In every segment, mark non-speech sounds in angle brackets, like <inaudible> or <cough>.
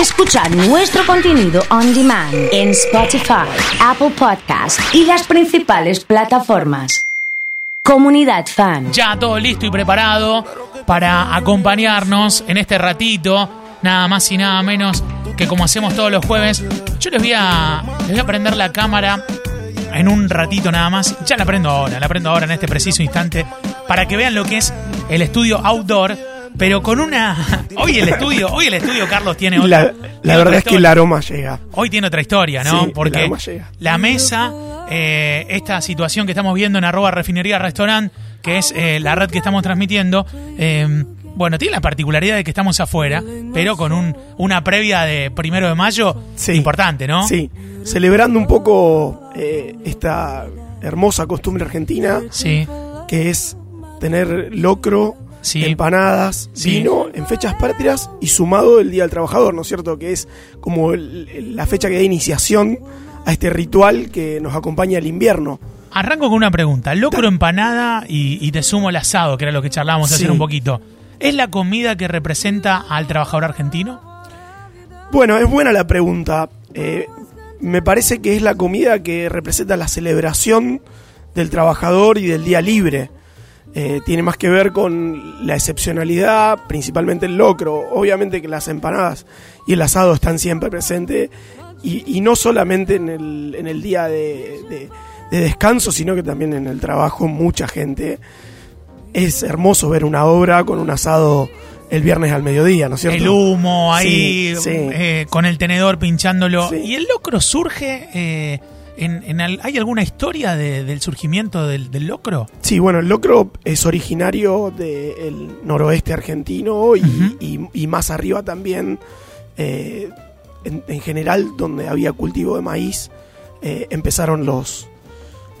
Escucha nuestro contenido on demand en Spotify, Apple Podcast y las principales plataformas. Comunidad Fan. Ya todo listo y preparado para acompañarnos en este ratito, nada más y nada menos que como hacemos todos los jueves. Yo les voy a, les voy a prender la cámara en un ratito nada más. Ya la prendo ahora, la prendo ahora en este preciso instante para que vean lo que es el estudio outdoor, pero con una... <laughs> Hoy el estudio, hoy el estudio Carlos tiene otra, La, la tiene verdad es que el aroma llega. Hoy tiene otra historia, ¿no? Sí, el Porque aroma llega. la mesa, eh, esta situación que estamos viendo en arroba refinería restaurant, que es eh, la red que estamos transmitiendo, eh, bueno, tiene la particularidad de que estamos afuera, pero con un, una previa de primero de mayo Sí. importante, ¿no? Sí, celebrando un poco eh, esta hermosa costumbre argentina, Sí, que es tener locro, Sí. empanadas, Sí. vino en fechas patrias y sumado el Día del Trabajador, ¿no es cierto? Que es como el- la fecha que da iniciación a este ritual que nos acompaña el invierno. Arranco con una pregunta. Locro empanada y, y te sumo el asado, que era lo que charlábamos Sí. hace un poquito. ¿Es la comida que representa al trabajador argentino? Bueno, es buena la pregunta. Eh, me parece que es la comida que representa la celebración del trabajador y del día libre. Eh, tiene más que ver con la excepcionalidad, principalmente el locro. Obviamente que las empanadas y el asado están siempre presentes. Y, y no solamente en el, en el día de, de- de descanso, sino que también en el trabajo mucha gente. Es hermoso ver una obra con un asado el viernes al mediodía, ¿no es cierto? El humo ahí, Sí, sí. eh, con el tenedor pinchándolo. Sí. ¿Y el locro surge? eh, en, en al- ¿Hay alguna historia de- del surgimiento del, del locro? Sí, bueno, el locro es originario del noroeste argentino y, Ujú. y- y más arriba también, eh, en, en general, donde había cultivo de maíz, eh, empezaron los,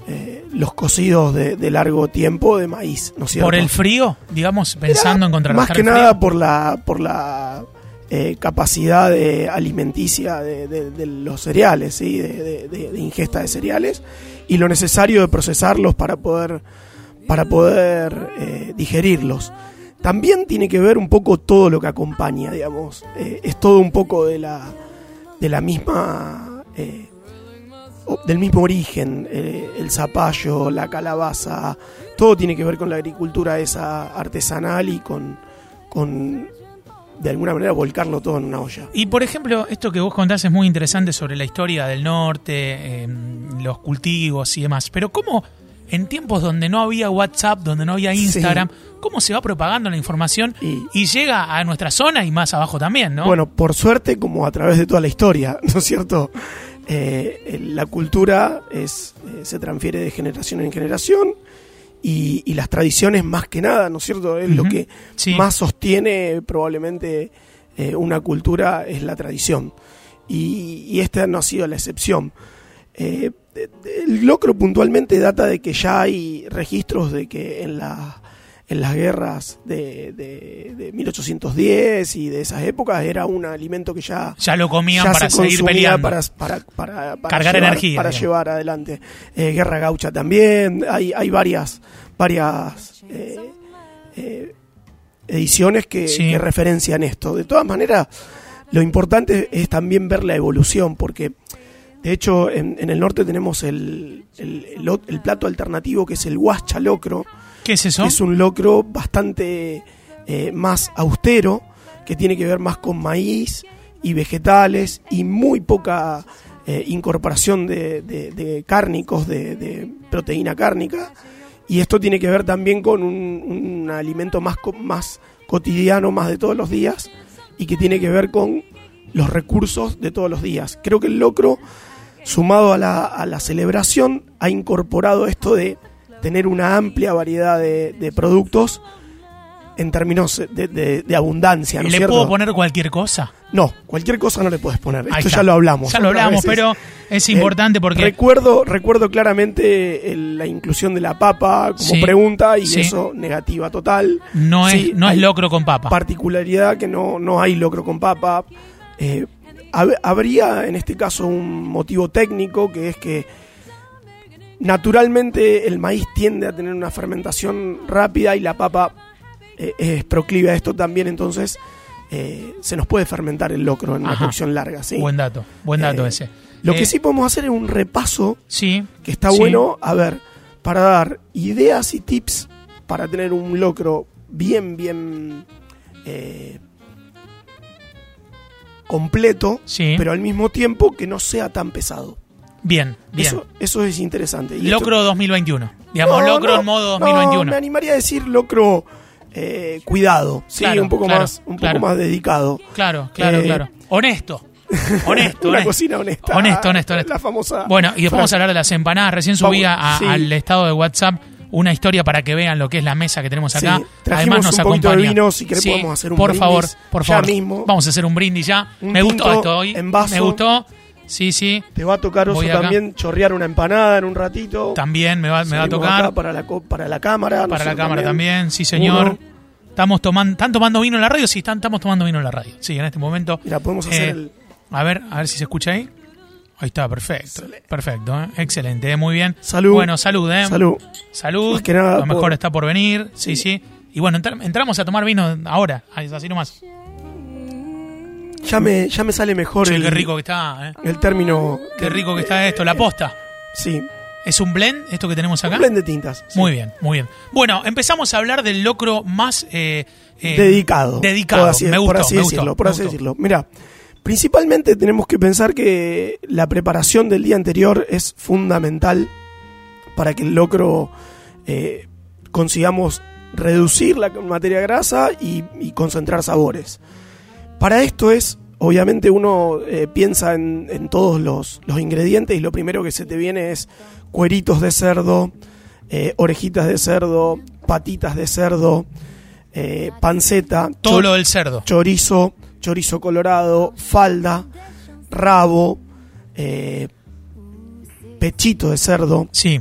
eh, los cocidos de, de largo tiempo de maíz, ¿no es cierto? ¿Por el frío? Digamos, pensando en Más contrarrestar que el nada por la, por la eh, capacidad alimenticia de, los cereales, ¿sí? de, ingesta de cereales, y lo necesario de procesarlos para poder, para poder eh, digerirlos. También tiene que ver un poco todo lo que acompaña, digamos. Eh, es todo un poco de la, de la misma. del mismo origen, el zapallo, la calabaza, todo tiene que ver con la agricultura esa artesanal y con de alguna manera volcarlo todo en una olla. Y por ejemplo, esto que vos contás es muy interesante sobre la historia del norte, eh, los cultivos y demás. Pero ¿cómo en tiempos donde no había WhatsApp, donde no había Instagram, cómo se va propagando la información y, Y- llega a nuestra zona y más abajo también, ¿no? Bueno, por suerte, como a través de toda la historia, <laughs> ¿no es cierto? Eh, la cultura es, eh, se transfiere de generación en generación y, y las tradiciones más que nada, ¿no es cierto? Es lo que Sí. más sostiene probablemente eh, una cultura es la tradición. Y, y esta no ha sido la excepción. Eh, el locro puntualmente data de que ya hay registros de que en, la, en las guerras de, de- de 1810 y de esas épocas era un alimento que ya, ya lo comían ya para se seguir peleando. Para, para, para- para Cargar llevar, energía, Para digamos. llevar adelante. Eh, Guerra gaucha también. Hay, hay varias, varias eh, eh, ediciones que, Sí. que referencian esto. De todas maneras, lo importante es también ver la evolución, porque de hecho en, en el norte tenemos el, el, el el plato alternativo que es el huascha locro, ¿Qué es eso? es un locro bastante eh, más austero, que tiene que ver más con maíz y vegetales y muy poca eh, incorporación de, de- cárnicos, de, proteína cárnica. Y esto tiene que ver también con un, un alimento más, más cotidiano, más de todos los días, y que tiene que ver con los recursos de todos los días. Creo que el locro, sumado a la, a la celebración, ha incorporado esto de tener una amplia variedad de, de productos en términos de, de- de abundancia. ¿no ¿Le cierto? puedo poner cualquier cosa? No, cualquier cosa no le puedes poner. Ahí Esto está. ya lo hablamos. Ya lo hablamos, veces. pero es Eh, importante porque... Recuerdo, recuerdo claramente el- la inclusión de la papa como Sí, pregunta y sí. eso negativa total. No es, no es locro con papa. Particularidad que no, no hay locro con papa. Eh, hab- habría en este caso un motivo técnico que es que naturalmente el maíz tiende a tener una fermentación rápida y la papa eh, es proclive a esto también, entonces eh, se nos puede fermentar el locro en una Ajá. cocción larga. ¿sí? Buen dato, buen dato Eh, ese. Lo que sí podemos hacer es un repaso Sí. que está sí. bueno, a ver, para dar ideas y tips para tener un locro bien, bien completo, Sí. pero al mismo tiempo que no sea tan pesado. Bien, bien. Eso, eso es interesante. Y locro 2021. Digamos, No, locro no, en modo no, 2021. me animaría a decir locro eh, cuidado, sí, Claro, un poco claro, más, un claro. poco más dedicado. Claro, claro, Eh, claro. Honesto. <laughs> Honesto, Una honesto. cocina honesta. Honesto, honesto, honesto. La famosa. Bueno, y después vamos a hablar de las empanadas. Recién subía a- sí. al estado de WhatsApp una historia para que vean lo que es la mesa que tenemos acá. Sí, Además nos un de acompaña. vino, si querés Sí, podemos hacer un Por brindis favor, por ya favor. mismo. Vamos a hacer un brindis ya. Un Me gustó esto hoy. en vaso. Me gustó. Sí, sí. Te va a tocar oso también chorrear una empanada en un ratito. También me va, me va a tocar. acá para la, para la cámara. para la cámara también. Sí, señor. Estamos tomando, ¿Están tomando vino en la radio? Sí, están, estamos tomando vino en la radio. Sí, en este momento. Mira, podemos hacer Eh, el. A ver, a ver si se escucha ahí. Ahí está, perfecto. Perfecto, ¿eh? excelente, ¿eh? muy bien. Salud. Bueno, salud, ¿eh? Salud. Salud. Más que nada Lo mejor por- está por venir. Sí, sí. Y bueno, entra- entramos a tomar vino ahora, así nomás. Ya me, ya me sale mejor Che, el, qué rico que está, ¿eh? el término. Qué rico que está esto, la posta. Sí. ¿Es un blend esto que tenemos acá? Un blend de tintas. sí. Muy bien, muy bien. Bueno, empezamos a hablar del locro más eh, eh, dedicado. Dedicado. Por así, me por gustó, así me decirlo. gustó, por así gustó. decirlo. Mira, principalmente tenemos que pensar que la preparación del día anterior es fundamental para que el locro eh, consigamos reducir la materia grasa y, y concentrar sabores. Para esto es, obviamente uno eh, piensa en, en todos los, los ingredientes y lo primero que se te viene es cueritos de cerdo, eh, orejitas de cerdo, patitas de cerdo, eh, panceta, Todo lo del cerdo. chorizo, chorizo colorado, falda, rabo, pechito de cerdo, Sí.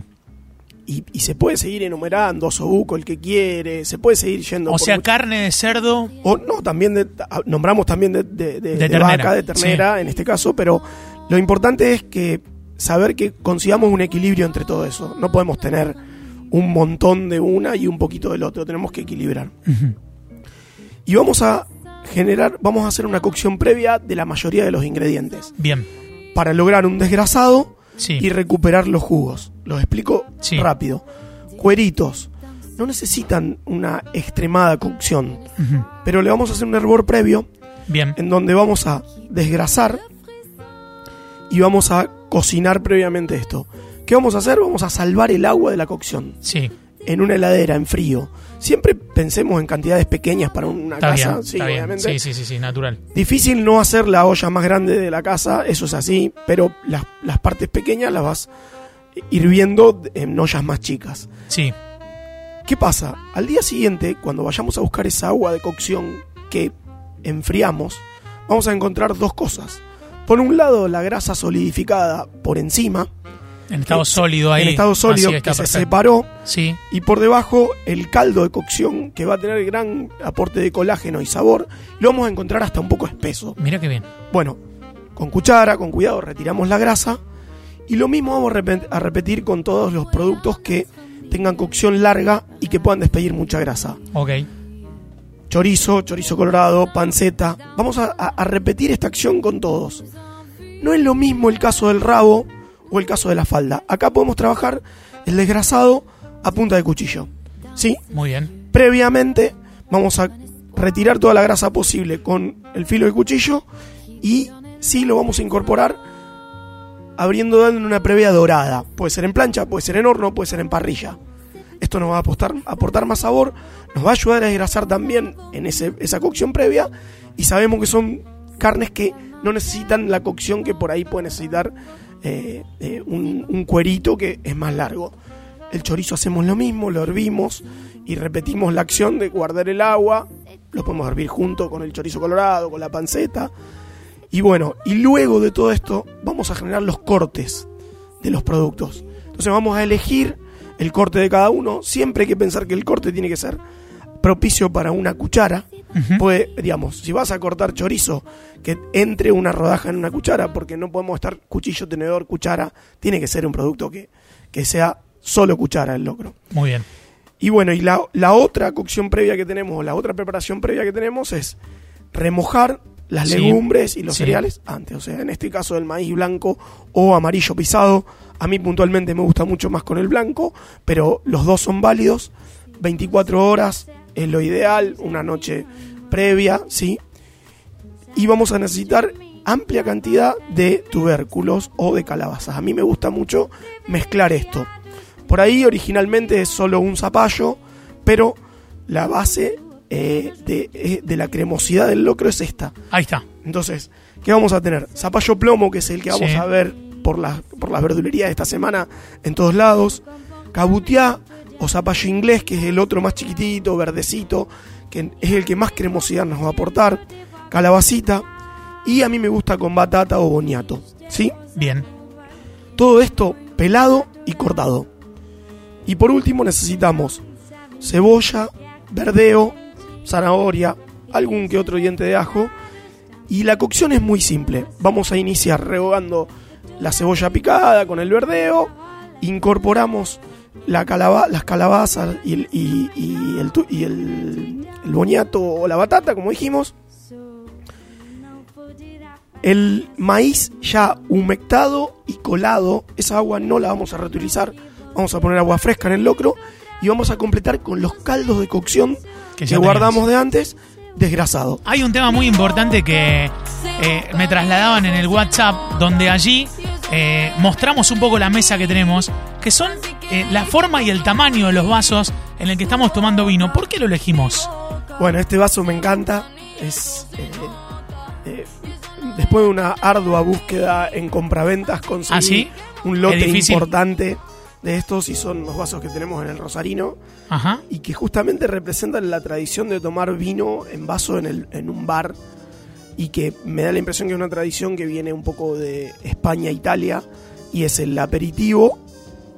Y, y se puede seguir enumerando, sobuco el que quiere, se puede seguir yendo O por sea, mucho- carne de cerdo. o no, también de- nombramos también de, de- de- de ternera, vaca, de ternera en este caso, pero lo importante es que saber que consigamos un equilibrio entre todo eso. No podemos tener un montón de una y un poquito del otro, tenemos que equilibrar. Y vamos a generar, vamos a hacer una cocción previa de la mayoría de los ingredientes Bien. para lograr un desgrasado Sí. y recuperar los jugos. Los explico Sí. rápido. Cueritos no necesitan una extremada cocción, pero le vamos a hacer un hervor previo Bien. en donde vamos a desgrasar y vamos a cocinar previamente esto. ¿Qué vamos a hacer? Vamos a salvar el agua de la cocción Sí. en una heladera, en frío. Siempre pensemos en cantidades pequeñas para una Está casa, bien. sí, está bien. obviamente. Sí, sí, sí, sí, natural. Difícil no hacer la olla más grande de la casa, eso es así, pero las, las partes pequeñas las vas hirviendo en ollas más chicas. Sí. ¿Qué pasa? Al día siguiente, cuando vayamos a buscar esa agua de cocción que enfriamos, vamos a encontrar dos cosas. Por un lado, la grasa solidificada por encima, En estado Eh, sólido ahí. en estado sólido que se perfecto. separó, Sí. y por debajo el caldo de cocción que va a tener gran aporte de colágeno y sabor, lo vamos a encontrar hasta un poco espeso. Mira qué bien. Bueno, con cuchara, con cuidado, retiramos la grasa. Y lo mismo vamos a repe- a repetir con todos los productos que tengan cocción larga y que puedan despedir mucha grasa. Ok. Chorizo, chorizo colorado, panceta. Vamos a repetir esta acción con todos. No es lo mismo el caso del rabo o el caso de la falda. Acá podemos trabajar el desgrasado a punta de cuchillo. ¿Sí? Muy bien. previamente vamos a retirar toda la grasa posible con el filo de cuchillo y sí lo vamos a incorporar abriendo dando una previa dorada. Puede ser en plancha, puede ser en horno, puede ser en parrilla. Esto nos va a apostar- aportar más sabor, nos va a ayudar a desgrasar también en ese- esa cocción previa y sabemos que son carnes que no necesitan la cocción que por ahí puede necesitar eh, eh, un, un cuerito que es más largo. El chorizo hacemos lo mismo, lo hervimos y repetimos la acción de guardar el agua. Lo podemos hervir junto con el chorizo colorado, con la panceta. Y bueno, y luego de todo esto vamos a generar los cortes de los productos. Entonces vamos a elegir el corte de cada uno. Siempre hay que pensar que el corte tiene que ser propicio para una cuchara. Ujú. Puede, digamos, si vas a cortar chorizo, que entre una rodaja en una cuchara, porque no podemos estar cuchillo, tenedor, cuchara. Tiene que ser un producto que, que sea solo cuchara el locro. Muy bien. Y bueno, y la, la otra cocción previa que tenemos, la otra preparación previa que tenemos es remojar las Sí. legumbres y los Sí. cereales antes. O sea, en este caso el maíz blanco o amarillo pisado. A mí puntualmente me gusta mucho más con el blanco, pero los dos son válidos. 24 horas es lo ideal, una noche previa, ¿sí? Y vamos a necesitar amplia cantidad de tubérculos o de calabazas. A mí me gusta mucho mezclar esto. Por ahí originalmente es solo un zapallo, pero la base eh, de, eh, de la cremosidad del locro es esta. Ahí está. Entonces, ¿qué vamos a tener? Zapallo plomo, que es el que vamos Sí. a ver por las, por las verdulerías de esta semana en todos lados. Cabutiá o zapallo inglés, que es el otro más chiquitito, verdecito, que es el que más cremosidad nos va a aportar. Calabacita. Y a mí me gusta con batata o boniato. ¿Sí? Bien. Todo esto pelado y cortado. Y por último necesitamos cebolla, verdeo, zanahoria, algún que otro diente de ajo. Y la cocción es muy simple. Vamos a iniciar rehogando la cebolla picada con el verdeo. Incorporamos la calaba- las calabazas y el, y- y el y el- el boniato o la batata, como dijimos. El maíz ya humectado y colado, esa agua no la vamos a reutilizar, vamos a poner agua fresca en el locro y vamos a completar con los caldos de cocción Que que, guardamos de antes, desgrasado. Hay un tema muy importante que eh, me trasladaban en el WhatsApp, donde allí eh, mostramos un poco la mesa que tenemos, que son eh, la forma y el tamaño de los vasos en el que estamos tomando vino. ¿Por qué lo elegimos? Bueno, este vaso me encanta, es... eh, eh, después de una ardua búsqueda en compraventas conseguí ¿Ah, sí? un lote importante de estos y son los vasos que tenemos en el Rosarino. Ajá. y que justamente representan la tradición de tomar vino en vaso en, el, en un bar y que me da la impresión que es una tradición que viene un poco de España, Italia y es el aperitivo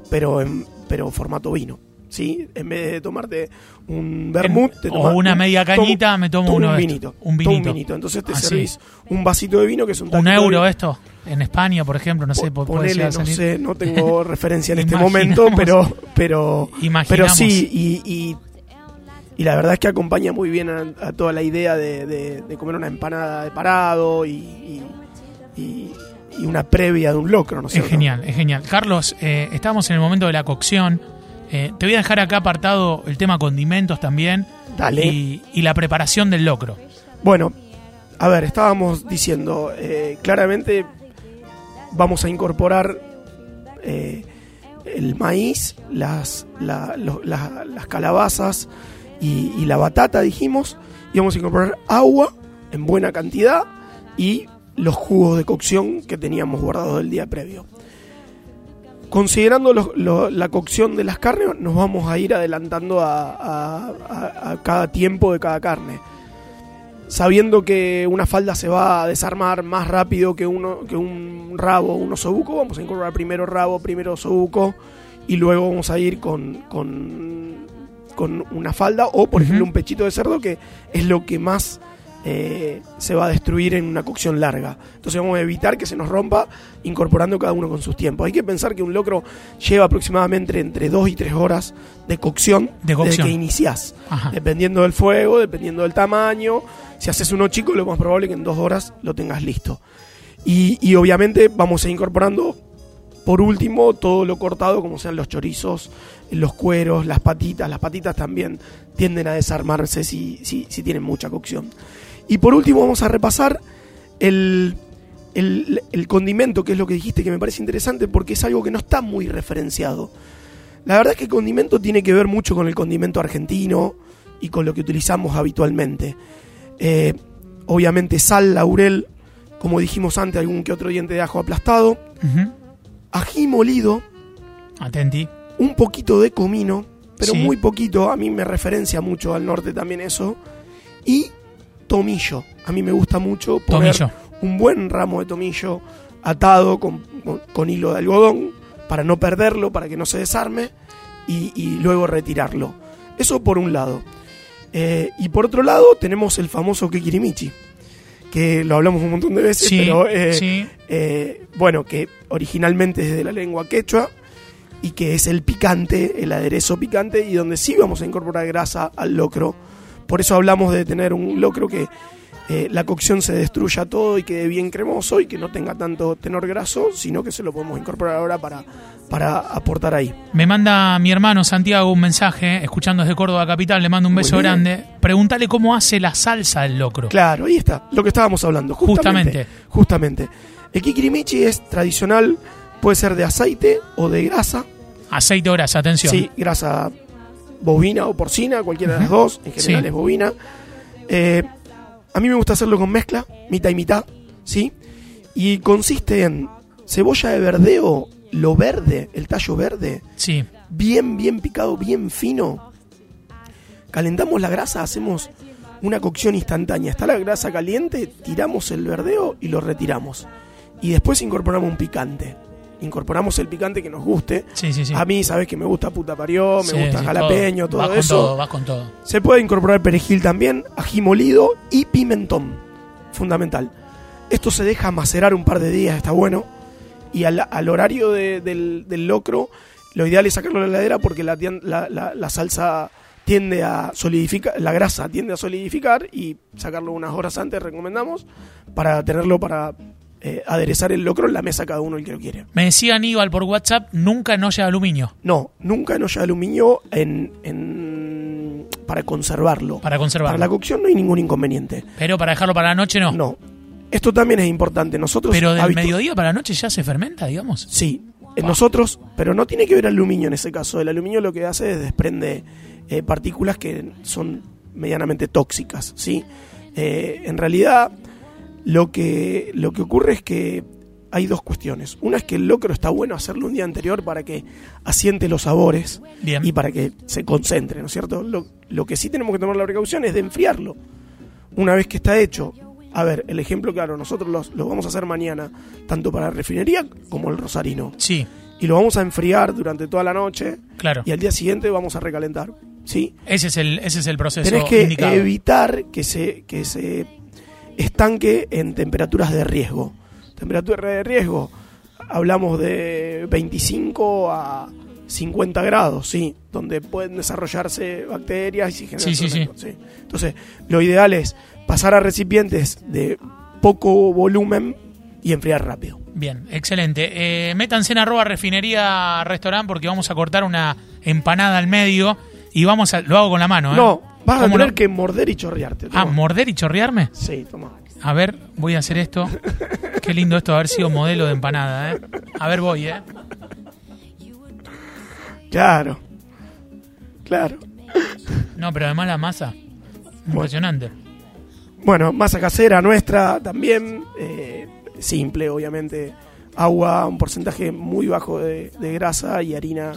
pero en pero formato vino. ¿Sí? En vez de tomarte un vermut, te o una un- media tomo- cañita, me tomo tomo uno un vinito. Un tomo vinito. un vinito. Entonces te Ah, sí. servís un vasito de vino que es un Un de euro esto. En España, por ejemplo, no sé, Po- po- puede ponele, no salir. sé, no tengo <laughs> referencia en este momento, pero pero pero Imaginamos. sí y, y, y la verdad es que acompaña muy bien a, a toda la idea de, de- de comer una empanada de parado y, y, y- una previa de un locro, ¿no es Es genial, es genial. Carlos, eh, estamos en el momento de la cocción. Eh, te voy a dejar acá apartado el tema condimentos también. Dale. Y, y la preparación del locro. Bueno, a ver, estábamos diciendo, eh, claramente vamos a incorporar eh, el maíz, las, la- lo- la- las calabazas y, y la batata, dijimos, y vamos a incorporar agua en buena cantidad y los jugos de cocción que teníamos guardados del día previo. Considerando los- lo- la cocción de las carnes, nos vamos a ir adelantando a- a- a- a cada tiempo de cada carne sabiendo que una falda se va a desarmar más rápido que, uno, que un rabo o un osobuco, vamos a incorporar primero rabo, primero osobuco y luego vamos a ir con, con, con una falda o, por ejemplo, un pechito de cerdo que es lo que más eh, se va a destruir en una cocción larga. Entonces vamos a evitar que se nos rompa incorporando cada uno con sus tiempos. Hay que pensar que un locro lleva aproximadamente entre 2 y 3 horas de cocción, De cocción. desde que iniciás. Ajá. Dependiendo del fuego, dependiendo del tamaño. Si haces uno chico, lo más probable es que en dos horas lo tengas listo. Y, y obviamente vamos a ir incorporando, por último, todo lo cortado, como sean los chorizos, los cueros, las patitas. Las patitas también tienden a desarmarse si, si, si tienen mucha cocción. Y por último, vamos a repasar el, el, el condimento, que es lo que dijiste, que me parece interesante porque es algo que no está muy referenciado. La verdad es que el condimento tiene que ver mucho con el condimento argentino y con lo que utilizamos habitualmente. Eh, obviamente sal, laurel, como dijimos antes, algún que otro diente de ajo aplastado, Ujú. ají molido, Atenti. un poquito de comino, pero Sí. muy poquito, a mí me referencia mucho al norte también eso, y tomillo. A mí me gusta mucho poner Tomillo. un buen ramo de tomillo atado con, con- con hilo de algodón para no perderlo, para que no se desarme y, y luego retirarlo. Eso por un lado. Eh, y por otro lado tenemos el famoso kikirimichi, que lo hablamos un montón de veces, Sí, pero eh, sí. eh, bueno, que originalmente es de la lengua quechua y que es el picante, el aderezo picante y donde sí vamos a incorporar grasa al locro. Por eso hablamos de tener un locro que, eh, la cocción se destruya todo y quede bien cremoso y que no tenga tanto tenor graso, sino que se lo podemos incorporar ahora para, para aportar ahí. Me manda mi hermano Santiago un mensaje, escuchando desde Córdoba Capital, le mando un Muy beso bien. grande. Pregúntale cómo hace la salsa del locro. Claro, ahí está, lo que estábamos hablando. Justamente. Justamente. El kikirimichi es tradicional, puede ser de aceite o de grasa. Aceite o grasa, atención. Sí, grasa bovina o porcina, cualquiera de las dos, en general Sí. es bovina. Eh, a mí me gusta hacerlo con mezcla, mitad y mitad, ¿sí? Y consiste en cebolla de verdeo, lo verde, el tallo verde, Sí. bien, bien picado, bien fino. Calentamos la grasa, hacemos una cocción instantánea. Está la grasa caliente, tiramos el verdeo y lo retiramos. Y después incorporamos un picante. Incorporamos el picante que nos guste. Sí, sí, sí. A mí, sabes que me gusta puta parió, me gusta jalapeño, todo, Vas con eso. todo, vas con todo. Se puede incorporar perejil también, ají molido y pimentón. Fundamental. Esto se deja macerar un par de días, está bueno. Y al, al horario de- del, del locro, lo ideal es sacarlo de la heladera porque la, tien- la- la- la salsa tiende a solidificar, la grasa tiende a solidificar y sacarlo unas horas antes, recomendamos, para tenerlo para eh, aderezar el locro en la mesa cada uno el que lo quiere. Me decía Aníbal por WhatsApp, nunca en olla de aluminio No, nunca en olla de aluminio en, en- para conservarlo. para conservarlo. Para la cocción no hay ningún inconveniente. Pero para dejarlo para la noche no. No. Esto también es importante. Nosotros. Pero del mediodía para la noche ya se fermenta, digamos. Sí. Nosotros, pero no tiene que ver aluminio en ese caso. El aluminio lo que hace es desprende eh, partículas que son medianamente tóxicas, ¿sí? Eh, en realidad, lo que, lo que ocurre es que hay dos cuestiones. Una es que el locro está bueno hacerlo un día anterior para que asiente los sabores Bien. y para que se concentre, ¿no es cierto? Lo, lo que sí tenemos que tomar la precaución es de enfriarlo. Una vez que está hecho, a ver, el ejemplo claro, nosotros los- lo vamos a hacer mañana, tanto para refinería como el rosarino. Sí, Y lo vamos a enfriar durante toda la noche claro. y al día siguiente vamos a recalentar. ¿Sí? Ese es el, ese es el proceso Tenés que indicado. evitar que se, que se estanque en temperaturas de riesgo. Temperatura de riesgo, hablamos de 25 a 50 grados, ¿sí? Donde pueden desarrollarse bacterias y generar Sí, sí, sí. Entonces, lo ideal es pasar a recipientes de poco volumen y enfriar rápido. Bien, excelente. Eh, métanse en arroba refinería restaurante porque vamos a cortar una empanada al medio y vamos a... Lo hago con la mano, ¿eh? No, vas a ¿Cómo tener que morder y chorrearte. Ah, toma. morder y chorrearme. Sí, toma. A ver, voy a hacer esto. Qué lindo esto haber sido modelo de empanada, ¿eh? A ver, voy, ¿eh? Claro. Claro. No, pero además la masa. Impresionante. Bueno, masa casera nuestra también. eh, simple, obviamente. Agua, un porcentaje muy bajo de, de grasa y harina.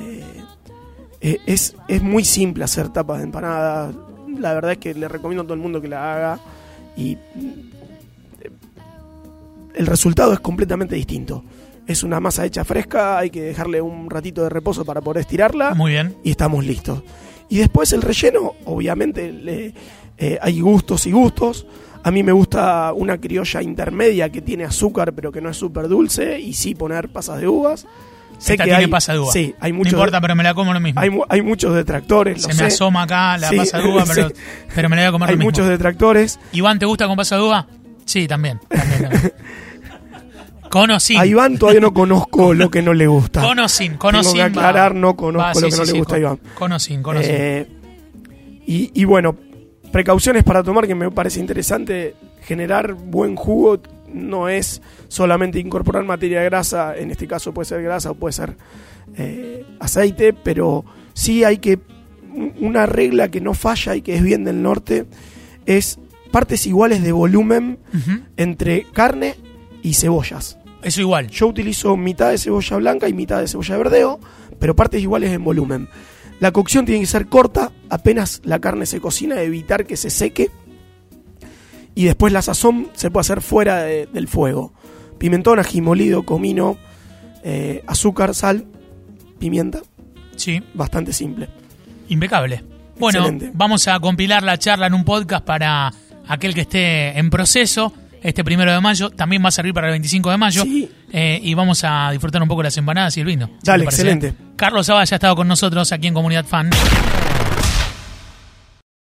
eh, eh, es, es muy simple hacer tapas de empanada. La verdad es que le recomiendo a todo el mundo que la haga. Y eh, el resultado es completamente distinto. Es una masa hecha fresca, hay que dejarle un ratito de reposo para poder estirarla Muy bien. y estamos listos. Y después el relleno, obviamente le- eh, hay gustos y gustos. A mí me gusta una criolla intermedia que tiene azúcar pero que no es súper dulce y sí poner pasas de uvas. Sé Esta que tiene hay. Sí, hay no muchos, importa, pero me la como lo mismo. hay, hay muchos detractores. Se lo me sé. asoma acá la Sí, pasa de uva, <laughs> pero, sí. pero me la voy a comer Hay lo mismo. muchos detractores. Iván, ¿te gusta con pasa de uva? Sí, también. también, también. Con o sin. A Iván todavía no conozco <laughs> lo que no le gusta. Con o sin. Con o Tengo que va. aclarar, no conozco Va, lo que no le gusta a Iván. Con o sin, con o sin. Eh, y, y bueno, precauciones para tomar que me parece interesante. Generar buen jugo no es solamente incorporar materia grasa, en este caso puede ser grasa o puede ser eh, aceite, pero sí hay que. Una regla que no falla y que es bien del norte es partes iguales de volumen entre carne y cebollas. Eso igual. Yo utilizo mitad de cebolla blanca y mitad de cebolla de verdeo, pero partes iguales en volumen. La cocción tiene que ser corta, apenas la carne se cocina, evitar que se seque. Y después la sazón se puede hacer fuera de- del fuego. Pimentón, ají molido, comino, eh, azúcar, sal, pimienta. Sí, Bastante simple. impecable. Bueno, Excelente. vamos a compilar la charla en un podcast para aquel que esté en proceso. Este primero de mayo también va a servir para el 25 de mayo. Sí. Eh, y vamos a disfrutar un poco las empanadas y el vino. Dale, excelente. Carlos Saba ya ha estado con nosotros aquí en Comunidad Fan.